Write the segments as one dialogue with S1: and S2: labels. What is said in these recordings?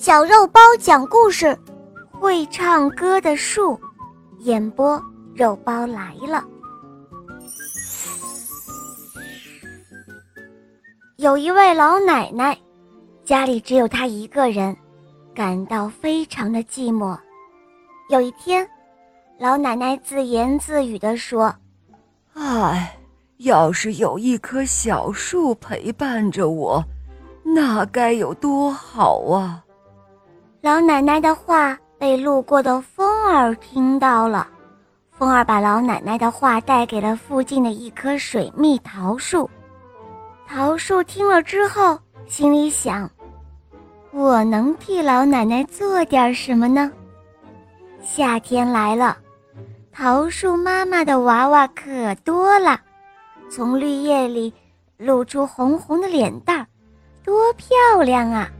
S1: 小肉包讲故事，会唱歌的树，演播肉包来了。有一位老奶奶，家里只有她一个人，感到非常的寂寞。有一天，老奶奶自言自语地说：“
S2: 唉，要是有一棵小树陪伴着我，那该有多好啊！”
S1: 老奶奶的话被路过的风儿听到了，风儿把老奶奶的话带给了附近的一棵水蜜桃树。桃树听了之后，心里想：“我能替老奶奶做点什么呢？”夏天来了，桃树妈妈的娃娃可多了，从绿叶里露出红红的脸蛋儿，多漂亮啊！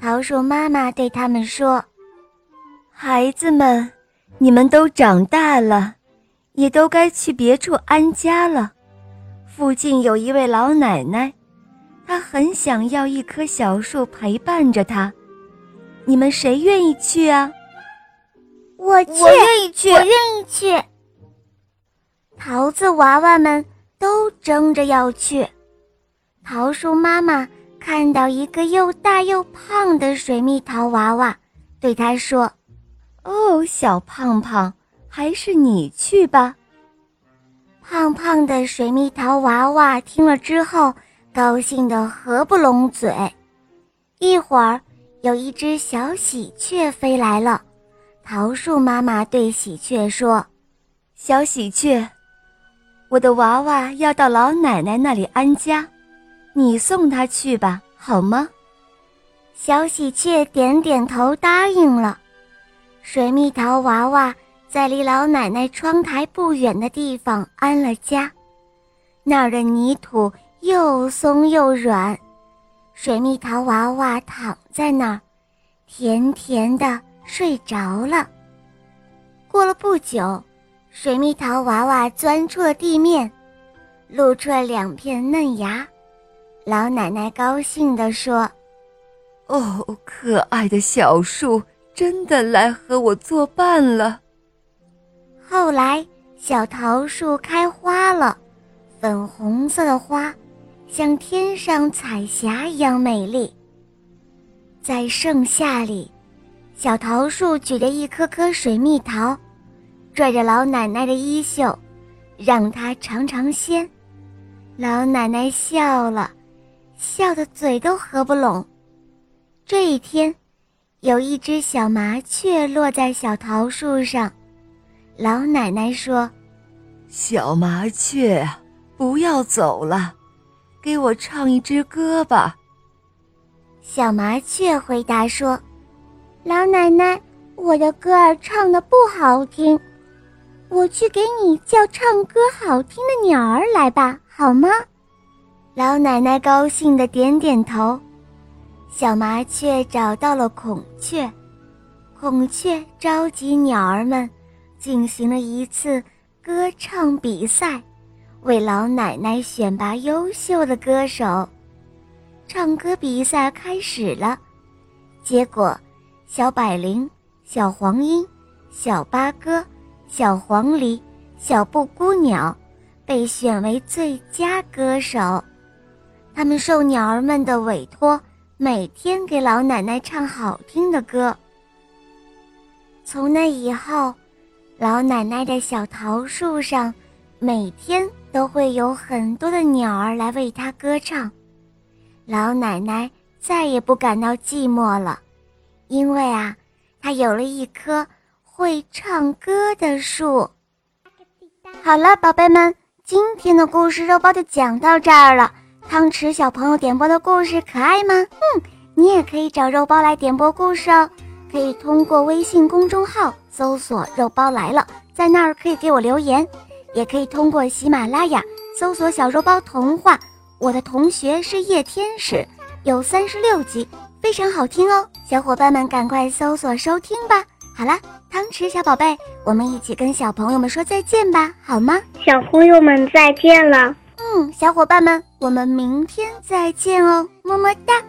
S1: 桃树妈妈对他们说：“
S2: 孩子们，你们都长大了，也都该去别处安家了。附近有一位老奶奶，她很想要一棵小树陪伴着她。你们谁愿意去啊？”“
S1: 我去，我
S3: 愿意去，
S1: 我愿意去。”桃子娃娃们都争着要去。桃树妈妈。看到一个又大又胖的水蜜桃娃娃，对他说：“
S2: 哦，小胖胖，还是你去吧。”
S1: 胖胖的水蜜桃娃娃听了之后，高兴得合不拢嘴。一会儿，有一只小喜鹊飞来了。桃树妈妈对喜鹊说：“
S2: 小喜鹊，我的娃娃要到老奶奶那里安家。”你送他去吧，好吗？
S1: 小喜鹊点点头，答应了。水蜜桃娃娃在离老奶奶窗台不远的地方安了家，那儿的泥土又松又软，水蜜桃娃娃躺在那儿，甜甜的睡着了。过了不久，水蜜桃娃娃钻出了地面，露出了两片嫩芽。老奶奶高兴地说：“
S2: 哦，可爱的小树，真的来和我作伴了。”
S1: 后来，小桃树开花了，粉红色的花，像天上彩霞一样美丽。在盛夏里，小桃树举着一颗颗水蜜桃，拽着老奶奶的衣袖，让她尝尝鲜。老奶奶笑了。笑得嘴都合不拢。这一天，有一只小麻雀落在小桃树上。老奶奶说：“
S2: 小麻雀，不要走了，给我唱一支歌吧。”
S1: 小麻雀回答说：“老奶奶，我的歌儿唱的不好听，我去给你叫唱歌好听的鸟儿来吧，好吗？”老奶奶高兴的点点头，小麻雀找到了孔雀，孔雀召集鸟儿们，进行了一次歌唱比赛，为老奶奶选拔优秀的歌手。唱歌比赛开始了，结果，小百灵、小黄莺、小八哥、小黄鹂、小布谷鸟，被选为最佳歌手。他们受鸟儿们的委托，每天给老奶奶唱好听的歌。从那以后，老奶奶的小桃树上，每天都会有很多的鸟儿来为她歌唱。老奶奶再也不感到寂寞了，因为啊，她有了一棵会唱歌的树。好了，宝贝们，今天的故事肉包就讲到这儿了。汤匙小朋友点播的故事可爱吗？嗯，你也可以找肉包来点播故事哦。可以通过微信公众号搜索“肉包来了”，在那儿可以给我留言；也可以通过喜马拉雅搜索“小肉包童话”。我的同学是夜天使，有三十六集，非常好听哦。小伙伴们赶快搜索收听吧。好了，汤匙小宝贝，我们一起跟小朋友们说再见吧，好吗？
S3: 小朋友们再见了。
S1: 嗯，小伙伴们，我们明天再见哦，么么哒。